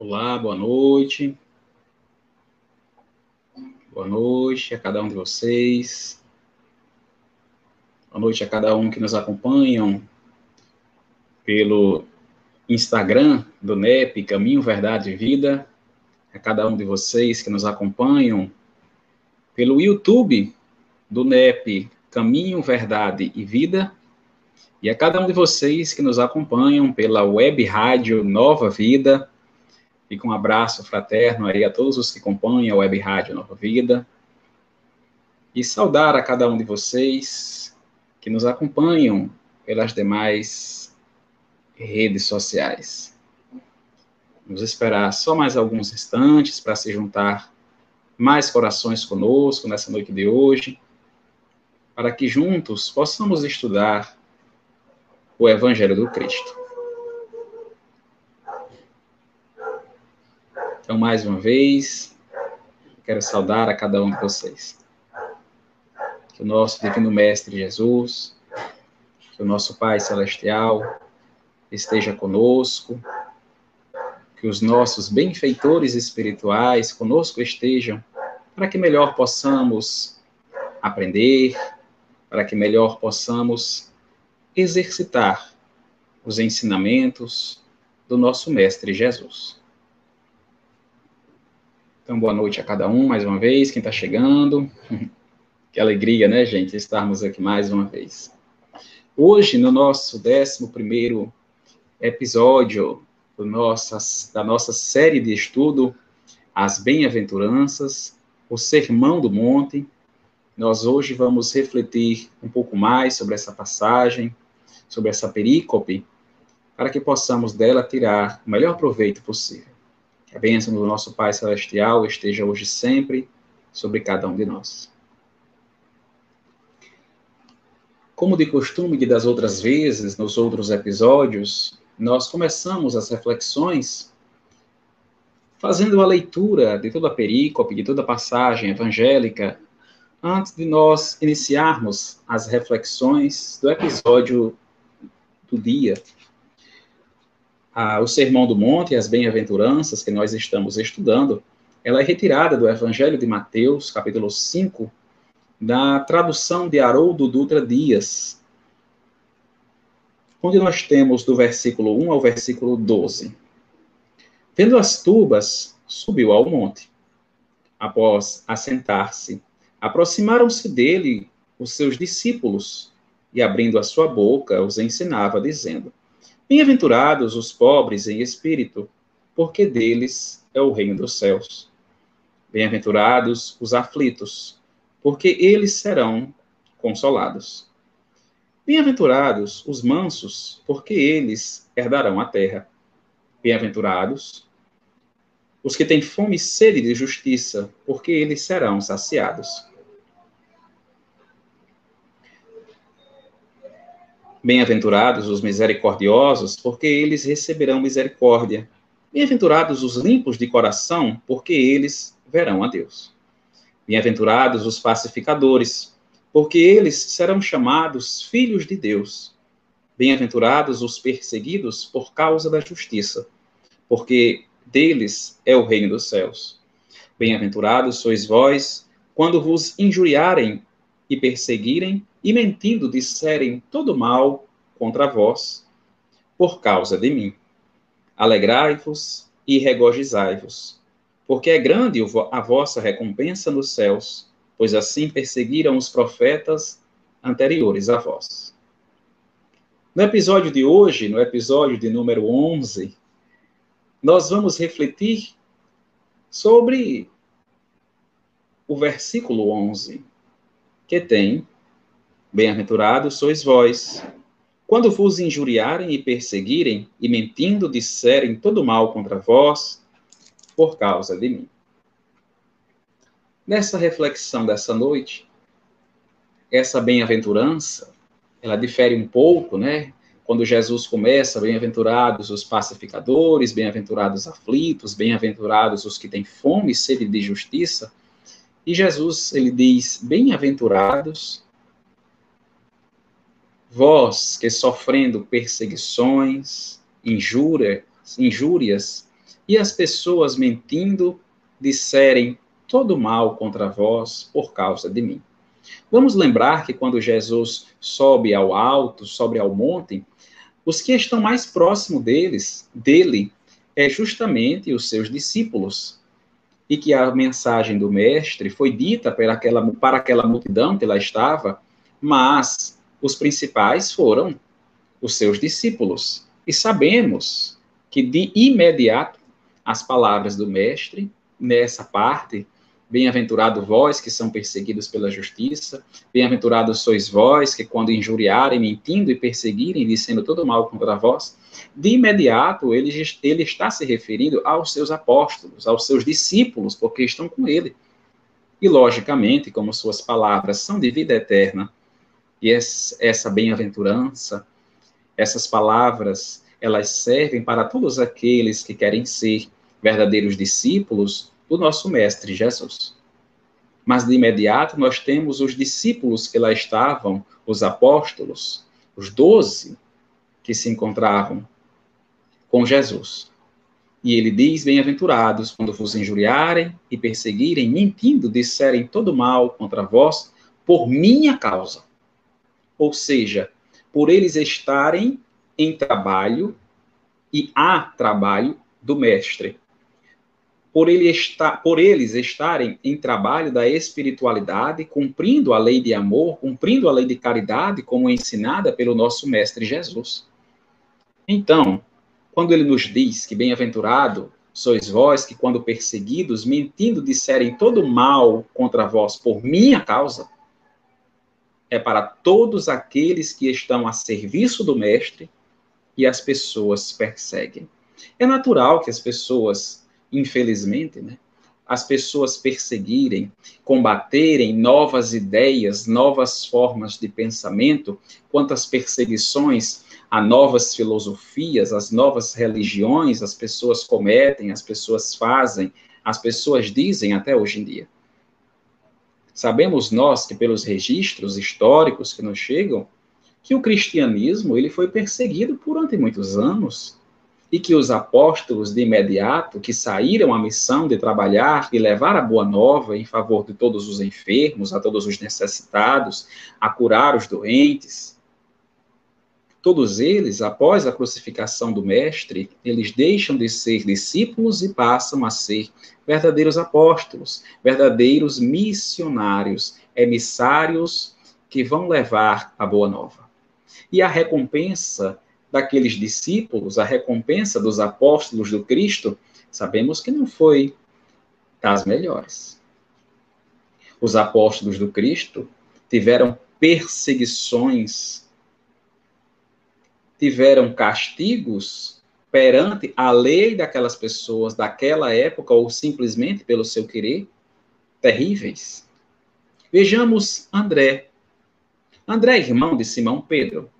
Olá, boa noite. Boa noite a cada um de vocês. Boa noite a cada um que nos acompanham pelo Instagram do NEP Caminho, Verdade e Vida. A cada um de vocês que nos acompanham pelo YouTube do NEP Caminho, Verdade e Vida. E a cada um de vocês que nos acompanham pela web rádio Nova Vida Fica um abraço fraterno aí a todos os que compõem a Web Rádio Nova Vida. E saudar a cada um de vocês que nos acompanham pelas demais redes sociais. Vamos esperar só mais alguns instantes para se juntar mais corações conosco nessa noite de hoje, para que juntos possamos estudar o Evangelho do Cristo. Então, mais uma vez, quero saudar a cada um de vocês. Que o nosso Divino Mestre Jesus, que o nosso Pai Celestial esteja conosco, que os nossos benfeitores espirituais conosco estejam, para que melhor possamos aprender, para que melhor possamos exercitar os ensinamentos do nosso Mestre Jesus. Então, boa noite a cada um mais uma vez, quem está chegando. que alegria, né, gente, estarmos aqui mais uma vez. Hoje, no nosso 11 episódio do nossas, da nossa série de estudo, As Bem-aventuranças, o Sermão do Monte, nós hoje vamos refletir um pouco mais sobre essa passagem, sobre essa perícope, para que possamos dela tirar o melhor proveito possível. A bênção do nosso Pai Celestial esteja hoje sempre sobre cada um de nós. Como de costume e das outras vezes, nos outros episódios, nós começamos as reflexões fazendo a leitura de toda a perícope, de toda a passagem evangélica, antes de nós iniciarmos as reflexões do episódio do dia a, o Sermão do Monte e as Bem-aventuranças que nós estamos estudando, ela é retirada do Evangelho de Mateus, capítulo 5, da tradução de Haroldo Dutra Dias, onde nós temos do versículo 1 ao versículo 12. Vendo as tubas, subiu ao monte. Após assentar-se, aproximaram-se dele os seus discípulos, e abrindo a sua boca, os ensinava, dizendo: Bem-aventurados os pobres em espírito, porque deles é o reino dos céus. Bem-aventurados os aflitos, porque eles serão consolados. Bem-aventurados os mansos, porque eles herdarão a terra. Bem-aventurados os que têm fome e sede de justiça, porque eles serão saciados. Bem-aventurados os misericordiosos, porque eles receberão misericórdia. Bem-aventurados os limpos de coração, porque eles verão a Deus. Bem-aventurados os pacificadores, porque eles serão chamados filhos de Deus. Bem-aventurados os perseguidos por causa da justiça, porque deles é o reino dos céus. Bem-aventurados sois vós, quando vos injuriarem e perseguirem e mentindo disserem todo mal contra vós, por causa de mim. Alegrai-vos e regozijai-vos, porque é grande a vossa recompensa nos céus, pois assim perseguiram os profetas anteriores a vós. No episódio de hoje, no episódio de número 11, nós vamos refletir sobre o versículo 11, que tem Bem-aventurados sois vós, quando vos injuriarem e perseguirem, e mentindo disserem todo mal contra vós, por causa de mim. Nessa reflexão dessa noite, essa bem-aventurança, ela difere um pouco, né? Quando Jesus começa, bem-aventurados os pacificadores, bem-aventurados os aflitos, bem-aventurados os que têm fome e sede de justiça. E Jesus, ele diz: bem-aventurados Vós que sofrendo perseguições, injúrias, injúrias e as pessoas mentindo disserem todo mal contra vós por causa de mim. Vamos lembrar que quando Jesus sobe ao alto, sobe ao monte, os que estão mais próximos deles, dele, é justamente os seus discípulos. E que a mensagem do mestre foi dita para aquela, para aquela multidão que lá estava, mas os principais foram os seus discípulos. E sabemos que de imediato as palavras do mestre nessa parte Bem-aventurado vós que são perseguidos pela justiça, bem-aventurados sois vós que, quando injuriarem, mentindo e perseguirem, dizendo todo mal contra vós, de imediato ele, ele está se referindo aos seus apóstolos, aos seus discípulos, porque estão com ele. E, logicamente, como suas palavras são de vida eterna, e essa bem-aventurança, essas palavras, elas servem para todos aqueles que querem ser verdadeiros discípulos do nosso Mestre Jesus. Mas de imediato nós temos os discípulos que lá estavam, os apóstolos, os doze que se encontravam com Jesus. E ele diz: Bem-aventurados quando vos injuriarem e perseguirem, mentindo, disserem todo mal contra vós, por minha causa. Ou seja, por eles estarem em trabalho e há trabalho do Mestre por, ele estar, por eles estarem em trabalho da espiritualidade, cumprindo a lei de amor, cumprindo a lei de caridade, como ensinada pelo nosso Mestre Jesus. Então, quando ele nos diz que bem-aventurado sois vós que, quando perseguidos, mentindo, disserem todo mal contra vós por minha causa, é para todos aqueles que estão a serviço do Mestre e as pessoas perseguem. É natural que as pessoas infelizmente, né, as pessoas perseguirem, combaterem novas ideias, novas formas de pensamento, quantas perseguições a novas filosofias, as novas religiões as pessoas cometem, as pessoas fazem, as pessoas dizem até hoje em dia. Sabemos nós que pelos registros históricos que nos chegam, que o cristianismo ele foi perseguido durante muitos anos, e que os apóstolos de imediato, que saíram à missão de trabalhar e levar a boa nova em favor de todos os enfermos, a todos os necessitados, a curar os doentes, todos eles, após a crucificação do Mestre, eles deixam de ser discípulos e passam a ser verdadeiros apóstolos, verdadeiros missionários, emissários que vão levar a boa nova. E a recompensa daqueles discípulos, a recompensa dos apóstolos do Cristo, sabemos que não foi das melhores. Os apóstolos do Cristo tiveram perseguições, tiveram castigos perante a lei daquelas pessoas daquela época, ou simplesmente pelo seu querer, terríveis. Vejamos André. André, é irmão de Simão Pedro,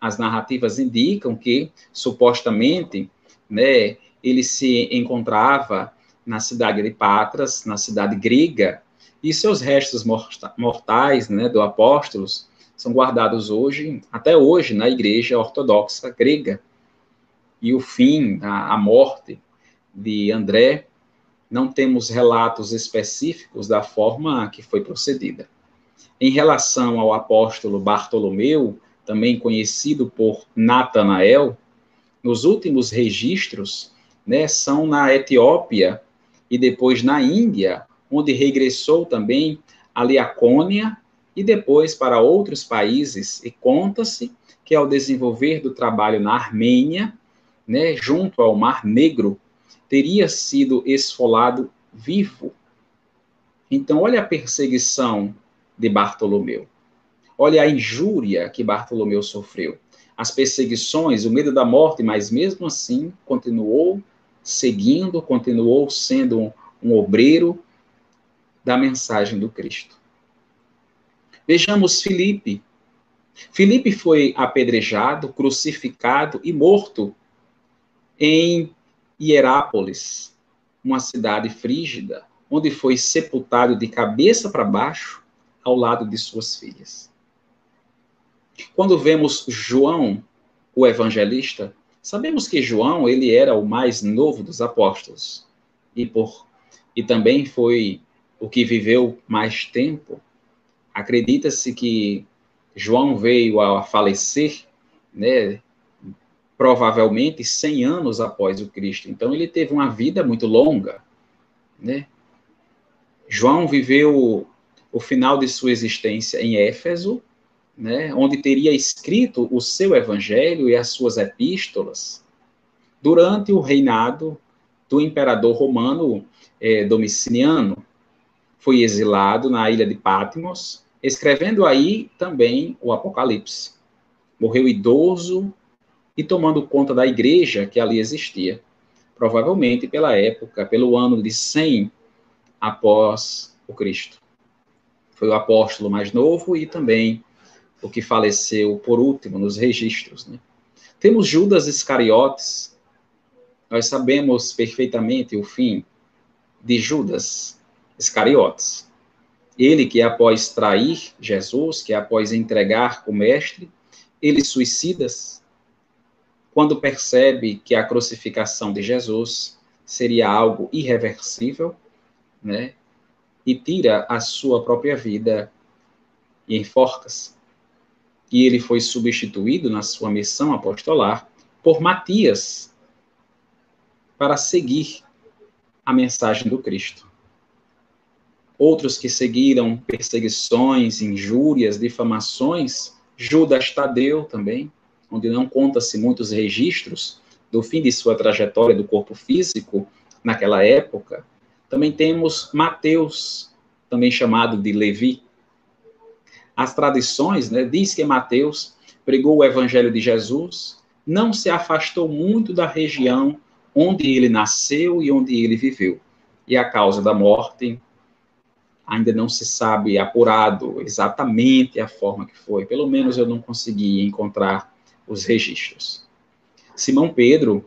as narrativas indicam que, supostamente, né, ele se encontrava na cidade de Patras, na cidade grega, e seus restos mortais, né, do apóstolos, são guardados hoje, até hoje, na igreja ortodoxa grega. E o fim, a, a morte de André, não temos relatos específicos da forma que foi procedida. Em relação ao apóstolo Bartolomeu, também conhecido por Natanael, nos últimos registros, né, são na Etiópia e depois na Índia, onde regressou também a Liacônia e depois para outros países. E conta-se que ao desenvolver do trabalho na Armênia, né, junto ao Mar Negro, teria sido esfolado vivo. Então, olha a perseguição de Bartolomeu. Olha a injúria que Bartolomeu sofreu, as perseguições, o medo da morte, mas mesmo assim continuou seguindo, continuou sendo um, um obreiro da mensagem do Cristo. Vejamos Filipe. Filipe foi apedrejado, crucificado e morto em Hierápolis, uma cidade frígida, onde foi sepultado de cabeça para baixo ao lado de suas filhas. Quando vemos João, o evangelista, Sabemos que João, ele era o mais novo dos apóstolos e por e também foi o que viveu mais tempo. Acredita-se que João veio a falecer, né, provavelmente 100 anos após o Cristo. Então ele teve uma vida muito longa, né? João viveu o final de sua existência em Éfeso, né, onde teria escrito o seu evangelho e as suas epístolas durante o reinado do imperador romano eh, Domiciano. Foi exilado na ilha de Patmos, escrevendo aí também o Apocalipse. Morreu idoso e tomando conta da igreja que ali existia, provavelmente pela época, pelo ano de 100 após o Cristo. Foi o apóstolo mais novo e também o que faleceu por último nos registros. Né? Temos Judas Iscariotes, nós sabemos perfeitamente o fim de Judas Iscariotes. Ele que após trair Jesus, que após entregar o mestre, ele suicida-se quando percebe que a crucificação de Jesus seria algo irreversível, né? E tira a sua própria vida e enforca-se e ele foi substituído na sua missão apostolar por Matias para seguir a mensagem do Cristo. Outros que seguiram perseguições, injúrias, difamações, Judas Tadeu também, onde não conta-se muitos registros do fim de sua trajetória do corpo físico naquela época. Também temos Mateus, também chamado de Levi, as tradições, né, diz que Mateus pregou o evangelho de Jesus, não se afastou muito da região onde ele nasceu e onde ele viveu. E a causa da morte ainda não se sabe apurado exatamente a forma que foi. Pelo menos eu não consegui encontrar os registros. Simão Pedro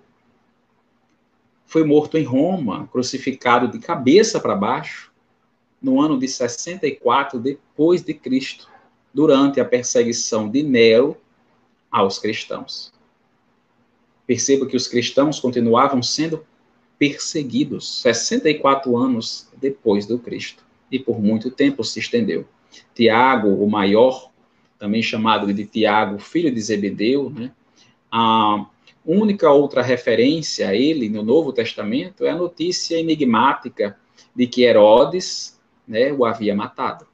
foi morto em Roma, crucificado de cabeça para baixo, no ano de 64 depois de Cristo durante a perseguição de Nero aos cristãos. Perceba que os cristãos continuavam sendo perseguidos 64 anos depois do Cristo e por muito tempo se estendeu. Tiago, o maior, também chamado de Tiago, filho de Zebedeu, né? A única outra referência a ele no Novo Testamento é a notícia enigmática de que Herodes, né, o havia matado.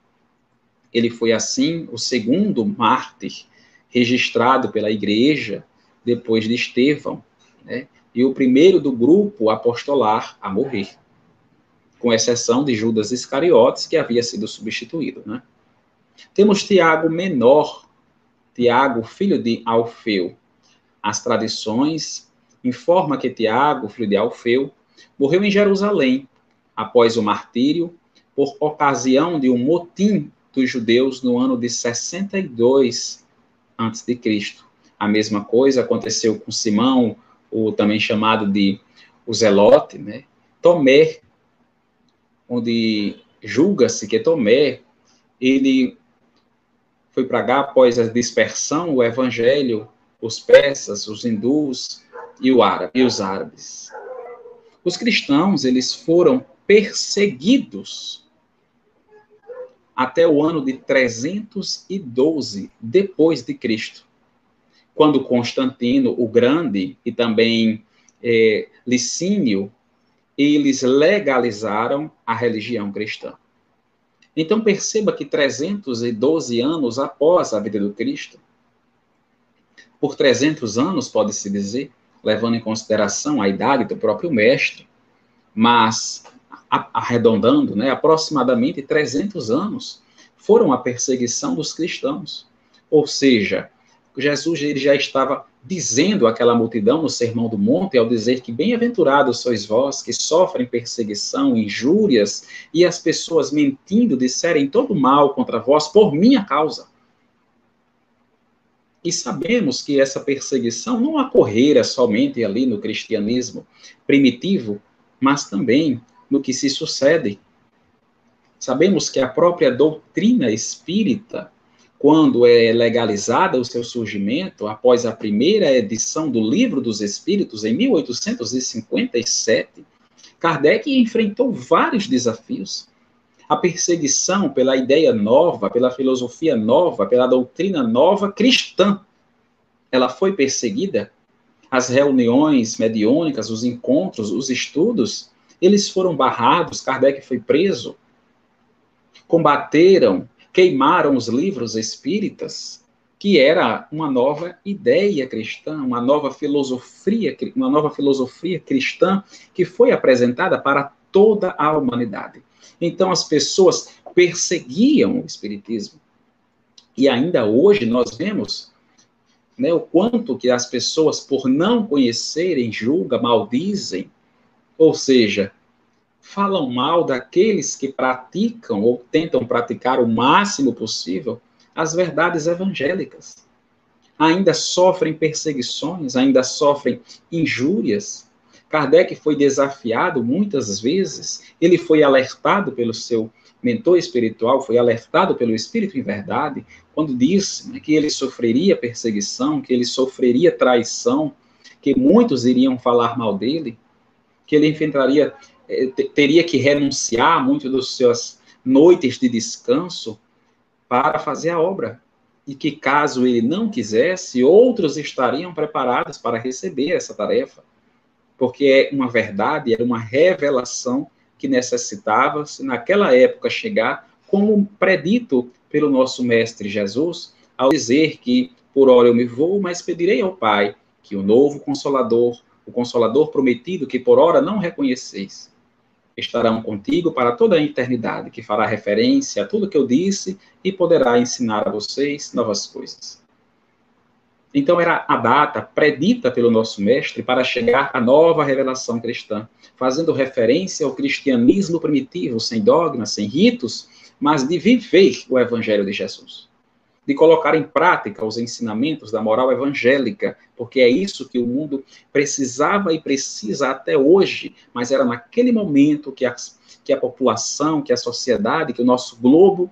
Ele foi, assim, o segundo mártir registrado pela igreja depois de Estevão, né? e o primeiro do grupo apostolar a morrer, com exceção de Judas Iscariotes, que havia sido substituído. Né? Temos Tiago menor, Tiago, filho de Alfeu. As tradições informam que Tiago, filho de Alfeu, morreu em Jerusalém após o martírio por ocasião de um motim dos judeus no ano de 62 a.C. A mesma coisa aconteceu com Simão, o também chamado de o Zelote, né? Tomé, onde julga-se que Tomé, ele foi para após a dispersão, o evangelho, os persas, os hindus e, o árabe, e os árabes. Os cristãos, eles foram perseguidos até o ano de 312 depois de Cristo, quando Constantino o Grande e também é, Licínio eles legalizaram a religião cristã. Então perceba que 312 anos após a vida do Cristo, por 300 anos pode-se dizer, levando em consideração a idade do próprio mestre, mas arredondando, né, aproximadamente 300 anos, foram a perseguição dos cristãos. Ou seja, Jesus ele já estava dizendo àquela multidão no Sermão do Monte, ao dizer que bem-aventurados sois vós que sofrem perseguição, injúrias, e as pessoas mentindo disserem todo mal contra vós por minha causa. E sabemos que essa perseguição não ocorrera somente ali no cristianismo primitivo, mas também no que se sucede. Sabemos que a própria doutrina espírita quando é legalizada o seu surgimento, após a primeira edição do Livro dos Espíritos, em 1857, Kardec enfrentou vários desafios. A perseguição pela ideia nova, pela filosofia nova, pela doutrina nova cristã. Ela foi perseguida. As reuniões mediúnicas, os encontros, os estudos, eles foram barrados. Kardec foi preso. Combateram queimaram os livros espíritas, que era uma nova ideia cristã, uma nova filosofia, uma nova filosofia cristã que foi apresentada para toda a humanidade. Então as pessoas perseguiam o espiritismo. E ainda hoje nós vemos né, o quanto que as pessoas, por não conhecerem, julgam, maldizem, ou seja, falam mal daqueles que praticam ou tentam praticar o máximo possível as verdades evangélicas. Ainda sofrem perseguições, ainda sofrem injúrias. Kardec foi desafiado muitas vezes, ele foi alertado pelo seu mentor espiritual, foi alertado pelo Espírito em verdade, quando disse né, que ele sofreria perseguição, que ele sofreria traição, que muitos iriam falar mal dele, que ele enfrentaria teria que renunciar muito das suas noites de descanso para fazer a obra. E que caso ele não quisesse, outros estariam preparados para receber essa tarefa. Porque é uma verdade, era uma revelação que necessitava-se naquela época chegar, como predito pelo nosso mestre Jesus, ao dizer que por hora eu me vou, mas pedirei ao Pai que o novo consolador, o consolador prometido que por hora não reconheceis, estarão contigo para toda a eternidade, que fará referência a tudo que eu disse e poderá ensinar a vocês novas coisas. Então era a data predita pelo nosso mestre para chegar à nova revelação cristã, fazendo referência ao cristianismo primitivo, sem dogmas, sem ritos, mas de viver o evangelho de Jesus de colocar em prática os ensinamentos da moral evangélica, porque é isso que o mundo precisava e precisa até hoje, mas era naquele momento que a, que a população, que a sociedade, que o nosso globo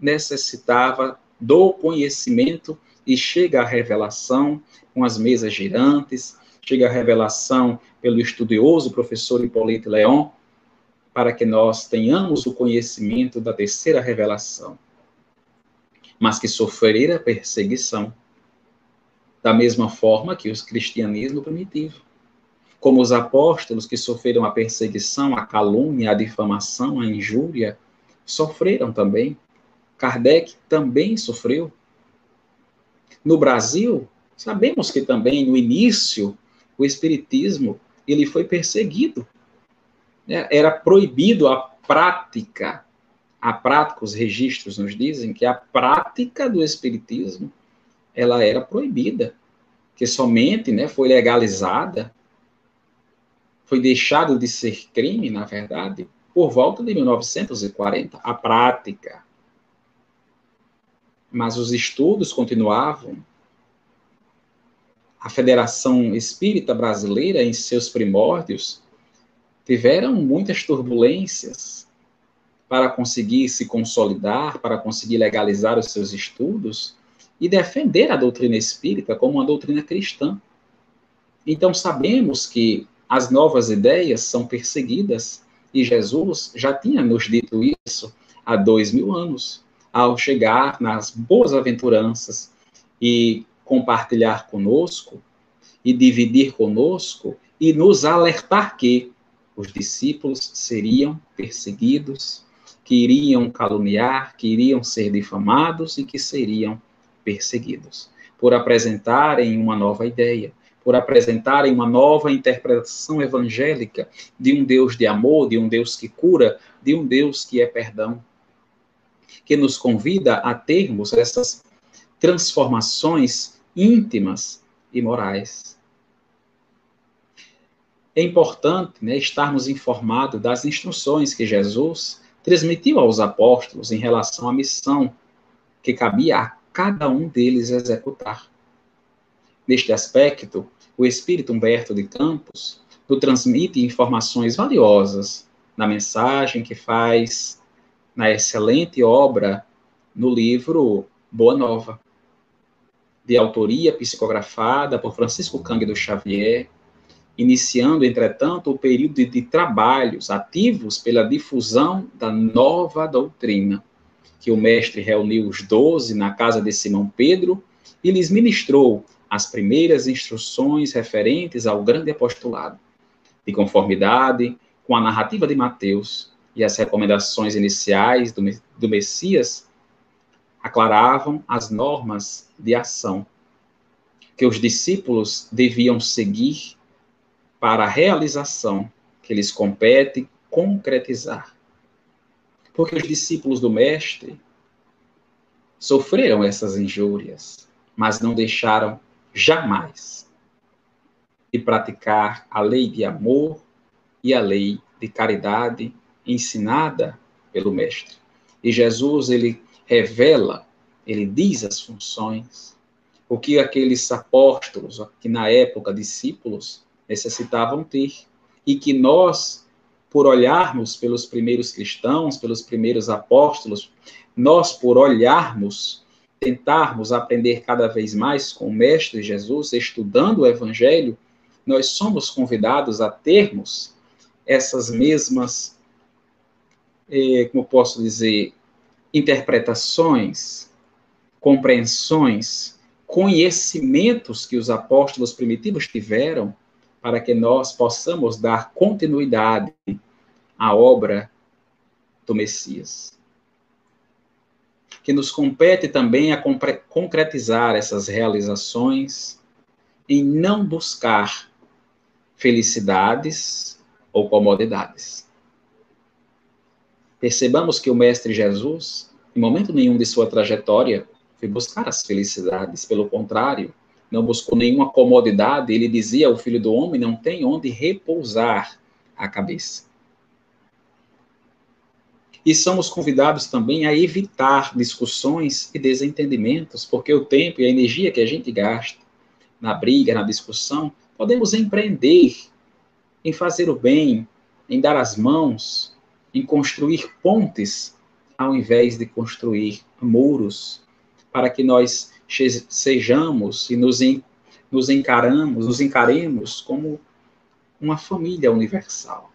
necessitava do conhecimento e chega a revelação com as mesas girantes, chega a revelação pelo estudioso professor Hipólito Leon, para que nós tenhamos o conhecimento da terceira revelação mas que sofrera perseguição, da mesma forma que os cristianismo primitivo. Como os apóstolos que sofreram a perseguição, a calúnia, a difamação, a injúria, sofreram também. Kardec também sofreu. No Brasil, sabemos que também no início o espiritismo ele foi perseguido. Era proibido a prática a prática, os registros nos dizem que a prática do espiritismo ela era proibida, que somente, né, foi legalizada, foi deixado de ser crime, na verdade, por volta de 1940, a prática. Mas os estudos continuavam. A Federação Espírita Brasileira, em seus primórdios, tiveram muitas turbulências, para conseguir se consolidar, para conseguir legalizar os seus estudos e defender a doutrina espírita como uma doutrina cristã. Então, sabemos que as novas ideias são perseguidas e Jesus já tinha nos dito isso há dois mil anos, ao chegar nas boas aventuranças e compartilhar conosco e dividir conosco e nos alertar que os discípulos seriam perseguidos, que iriam caluniar, que iriam ser difamados e que seriam perseguidos, por apresentarem uma nova ideia, por apresentarem uma nova interpretação evangélica de um Deus de amor, de um Deus que cura, de um Deus que é perdão, que nos convida a termos essas transformações íntimas e morais. É importante né, estarmos informados das instruções que Jesus transmitiu aos apóstolos em relação à missão que cabia a cada um deles executar. Neste aspecto, o espírito Humberto de Campos nos transmite informações valiosas na mensagem que faz na excelente obra no livro Boa Nova, de autoria psicografada por Francisco Cândido Xavier, iniciando, entretanto, o período de, trabalhos ativos pela difusão da nova doutrina, que o mestre reuniu os doze na casa de Simão Pedro e lhes ministrou as primeiras instruções referentes ao grande apostolado, de conformidade com a narrativa de Mateus e as recomendações iniciais do, do Messias, aclaravam as normas de ação que os discípulos deviam seguir para a realização que lhes compete concretizar. Porque os discípulos do Mestre sofreram essas injúrias, mas não deixaram jamais de praticar a lei de amor e a lei de caridade ensinada pelo Mestre. E Jesus, ele revela, ele diz as funções, o que aqueles apóstolos, que na época discípulos, necessitavam ter. E que nós, por olharmos pelos primeiros cristãos, pelos primeiros apóstolos, nós, por olharmos, tentarmos aprender cada vez mais com o Mestre Jesus, estudando o Evangelho, nós somos convidados a termos essas mesmas, eh, como posso dizer, interpretações, compreensões, conhecimentos que os apóstolos primitivos tiveram para que nós possamos dar continuidade à obra do Messias. Que nos compete também a concretizar essas realizações em não buscar felicidades ou comodidades. Percebamos que o Mestre Jesus, em momento nenhum de sua trajetória, foi buscar as felicidades, pelo contrário, não buscou nenhuma comodidade, ele dizia ao filho do homem: não tem onde repousar a cabeça. E somos convidados também a evitar discussões e desentendimentos, porque o tempo e a energia que a gente gasta na briga, na discussão, podemos empreender em fazer o bem, em dar as mãos, em construir pontes, ao invés de construir muros, para que nós sejamos e nos, nos encaramos, nos encaremos como uma família universal,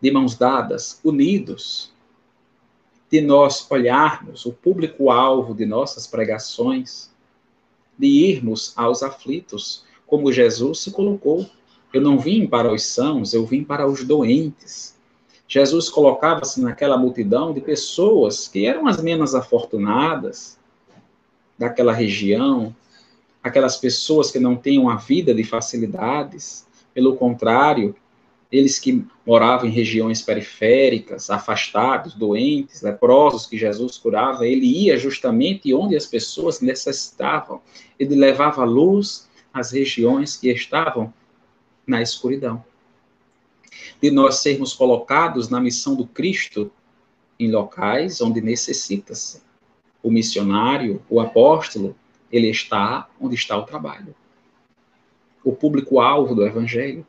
de mãos dadas, unidos, de nós olharmos o público-alvo de nossas pregações, de irmos aos aflitos, como Jesus se colocou. Eu não vim para os sãos, eu vim para os doentes. Jesus colocava-se naquela multidão de pessoas que eram as menos afortunadas, daquela região, aquelas pessoas que não têm uma vida de facilidades, pelo contrário, eles que moravam em regiões periféricas, afastados, doentes, leprosos que Jesus curava, ele ia justamente onde as pessoas necessitavam. Ele levava luz às regiões que estavam na escuridão. De nós sermos colocados na missão do Cristo em locais onde necessita-se o missionário, o apóstolo, ele está onde está o trabalho. O público-alvo do evangelho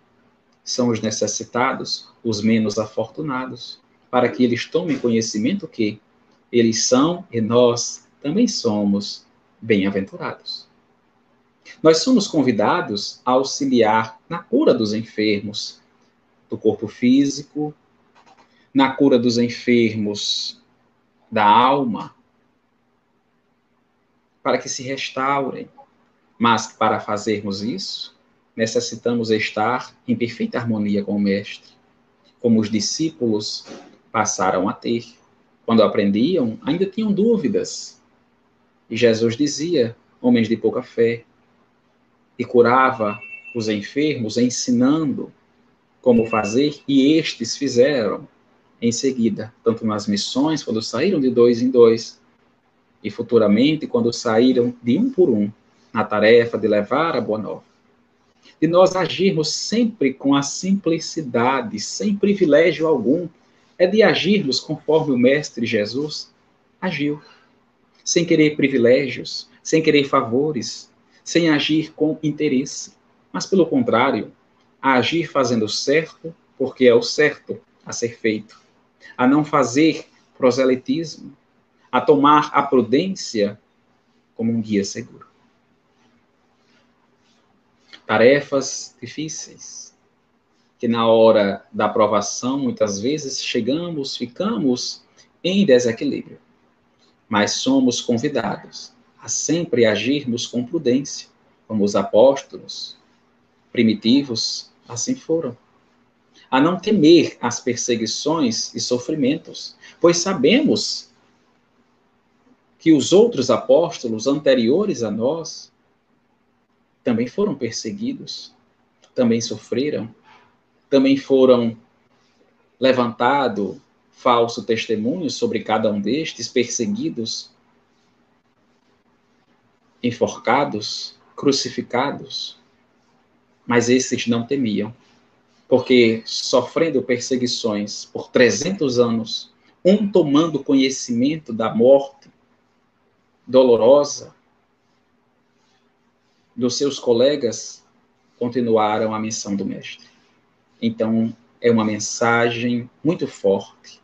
são os necessitados, os menos afortunados, para que eles tomem conhecimento que eles são e nós também somos bem-aventurados. Nós somos convidados a auxiliar na cura dos enfermos do corpo físico, na cura dos enfermos da alma, para que se restaurem. Mas para fazermos isso, necessitamos estar em perfeita harmonia com o Mestre, como os discípulos passaram a ter. Quando aprendiam, ainda tinham dúvidas. E Jesus dizia: homens de pouca fé, e curava os enfermos, ensinando como fazer, e estes fizeram em seguida, tanto nas missões, quando saíram de dois em dois, e futuramente quando saíram de um por um na tarefa de levar a boa nova. De nós agirmos sempre com a simplicidade, sem privilégio algum, é de agirmos conforme o Mestre Jesus agiu, sem querer privilégios, sem querer favores, sem agir com interesse, mas pelo contrário, a agir fazendo certo, porque é o certo a ser feito, a não fazer proselitismo, a tomar a prudência como um guia seguro. Tarefas difíceis, que na hora da aprovação, muitas vezes chegamos, ficamos em desequilíbrio. Mas somos convidados a sempre agirmos com prudência, como os apóstolos primitivos assim foram. A não temer as perseguições e sofrimentos, pois sabemos que os outros apóstolos anteriores a nós também foram perseguidos, também sofreram, também foram levantado falso testemunho sobre cada um destes, perseguidos, enforcados, crucificados. Mas esses não temiam, porque sofrendo perseguições por 300 anos, um tomando conhecimento da morte dolorosa dos seus colegas, continuaram a missão do Mestre. Então, é uma mensagem muito forte,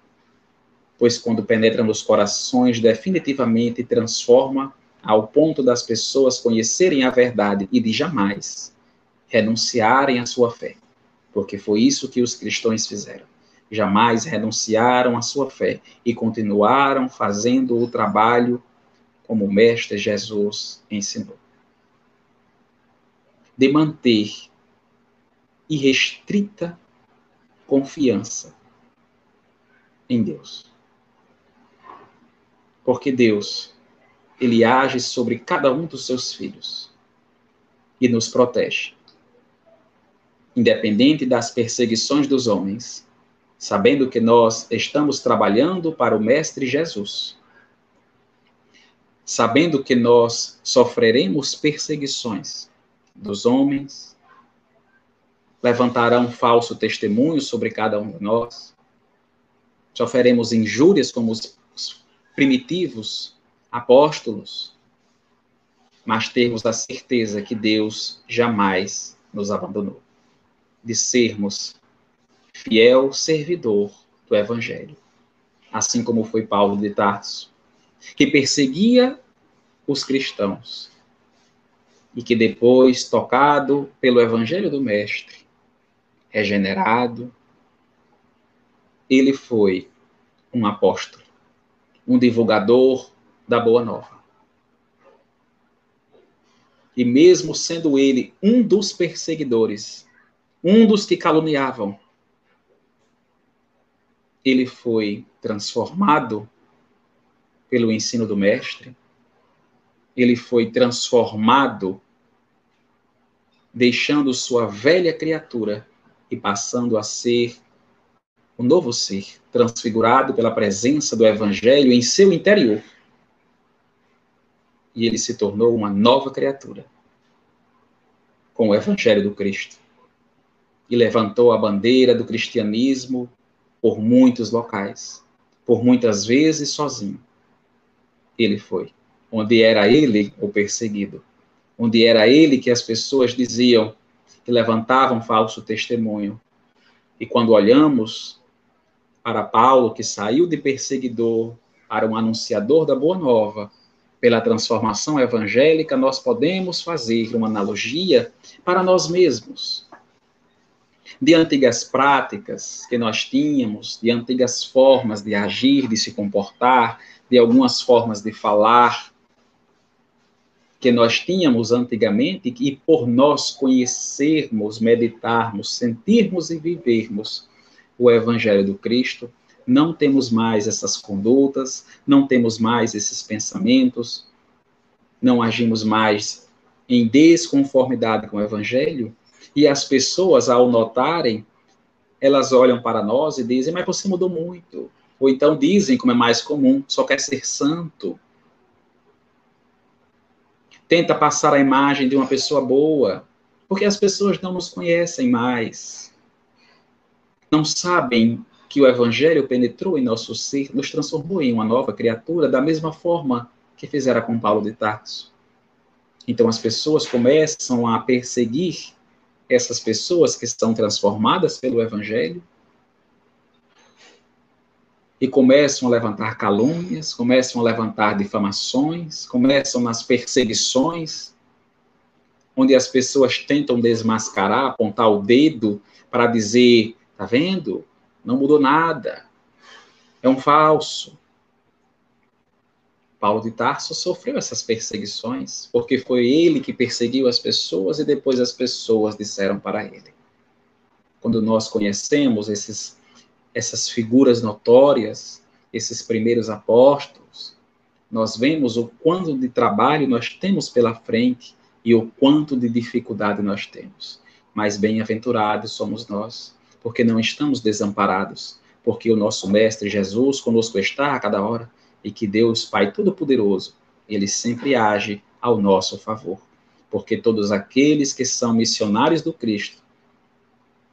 pois quando penetra nos corações, definitivamente transforma ao ponto das pessoas conhecerem a verdade e de jamais renunciarem à sua fé, porque foi isso que os cristãos fizeram. Jamais renunciaram à sua fé e continuaram fazendo o trabalho como o Mestre Jesus ensinou. De manter irrestrita confiança em Deus. Porque Deus ele age sobre cada um dos seus filhos e nos protege. Independente das perseguições dos homens, sabendo que nós estamos trabalhando para o Mestre Jesus, sabendo que nós sofreremos perseguições dos homens, levantarão falso testemunho sobre cada um de nós, sofreremos injúrias como os primitivos apóstolos, mas termos a certeza que Deus jamais nos abandonou, de sermos fiel servidor do Evangelho, assim como foi Paulo de Tarso, que perseguia os cristãos e que depois, tocado pelo Evangelho do Mestre, regenerado, ele foi um apóstolo, um divulgador da Boa Nova. E mesmo sendo ele um dos perseguidores, um dos que caluniavam, ele foi transformado pelo ensino do Mestre, ele foi transformado, deixando sua velha criatura e passando a ser um novo ser, transfigurado pela presença do Evangelho em seu interior e ele se tornou uma nova criatura com o Evangelho do Cristo. E levantou a bandeira do cristianismo por muitos locais, por muitas vezes sozinho. Ele foi, onde era ele o perseguido, onde era ele que as pessoas diziam que levantavam falso testemunho. E quando olhamos para Paulo, que saiu de perseguidor para um anunciador da boa nova, pela transformação evangélica, nós podemos fazer uma analogia para nós mesmos. De antigas práticas que nós tínhamos, de antigas formas de agir, de se comportar, de algumas formas de falar, que nós tínhamos antigamente e por nós conhecermos, meditarmos, sentirmos e vivermos o Evangelho do Cristo, não temos mais essas condutas, não temos mais esses pensamentos, não agimos mais em desconformidade com o Evangelho, e as pessoas, ao notarem, elas olham para nós e dizem, mas você mudou muito. Ou então dizem, como é mais comum, só quer ser santo. Tenta passar a imagem de uma pessoa boa, porque as pessoas não nos conhecem mais. Não sabem que o Evangelho penetrou em nosso ser, nos transformou em uma nova criatura, da mesma forma que fizera com Paulo de Tarso. Então as pessoas começam a perseguir essas pessoas que estão transformadas pelo Evangelho. E começam a levantar calúnias, começam a levantar difamações, começam nas perseguições, onde as pessoas tentam desmascarar, apontar o dedo para dizer, tá vendo? Não mudou nada. É um falso. Paulo de Tarso sofreu essas perseguições, porque foi ele que perseguiu as pessoas e depois as pessoas disseram para ele. Quando nós conhecemos esses essas figuras notórias, esses primeiros apóstolos, nós vemos o quanto de trabalho nós temos pela frente e o quanto de dificuldade nós temos. Mas bem-aventurados somos nós, porque não estamos desamparados, porque o nosso Mestre Jesus conosco está a cada hora e que Deus, Pai Todo-Poderoso, ele sempre age ao nosso favor. Porque todos aqueles que são missionários do Cristo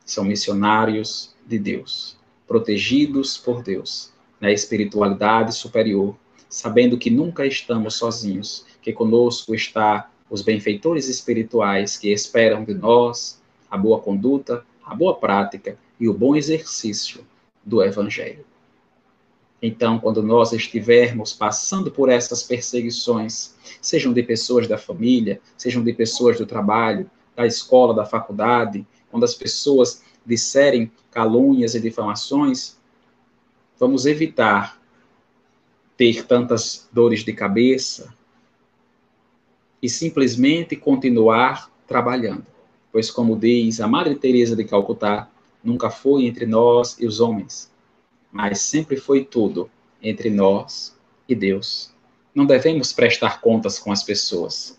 são missionários de Deus protegidos por Deus, na espiritualidade superior, sabendo que nunca estamos sozinhos, que conosco está os benfeitores espirituais que esperam de nós a boa conduta, a boa prática e o bom exercício do Evangelho. Então, quando nós estivermos passando por essas perseguições, sejam de pessoas da família, sejam de pessoas do trabalho, da escola, da faculdade, quando as pessoas disserem calúnias e difamações, vamos evitar ter tantas dores de cabeça e simplesmente continuar trabalhando. Pois, como diz a Madre Teresa de Calcutá, nunca foi entre nós e os homens, mas sempre foi tudo entre nós e Deus. Não devemos prestar contas com as pessoas.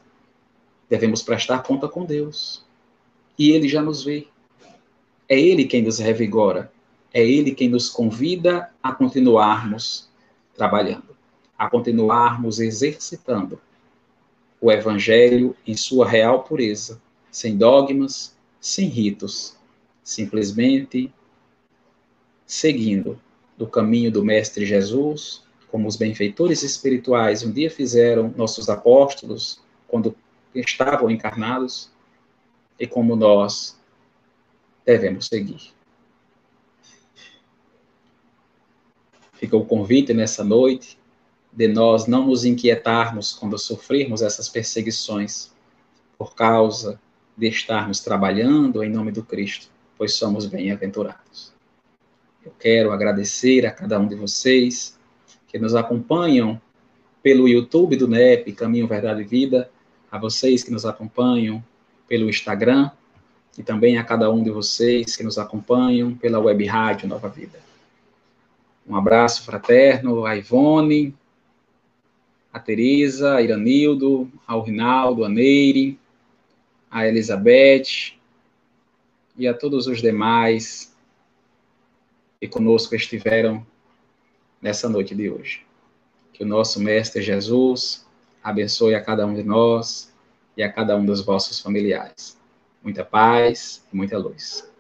Devemos prestar conta com Deus. E Ele já nos vê. É Ele quem nos revigora, é Ele quem nos convida a continuarmos trabalhando, a continuarmos exercitando o Evangelho em sua real pureza, sem dogmas, sem ritos, simplesmente seguindo do caminho do Mestre Jesus, como os benfeitores espirituais um dia fizeram nossos apóstolos quando estavam encarnados, e como nós devemos seguir. Fica o convite nessa noite de nós não nos inquietarmos quando sofrermos essas perseguições por causa de estarmos trabalhando em nome do Cristo, pois somos bem-aventurados. Eu quero agradecer a cada um de vocês que nos acompanham pelo YouTube do NEP, Caminho, Verdade e Vida, a vocês que nos acompanham pelo Instagram, e também a cada um de vocês que nos acompanham pela web rádio Nova Vida. Um abraço fraterno a Ivone, a Teresa, a Iranildo, ao Rinaldo, a Neire, a Elizabeth e a todos os demais que conosco estiveram nessa noite de hoje. Que o nosso Mestre Jesus abençoe a cada um de nós e a cada um dos vossos familiares muita paz muita luz.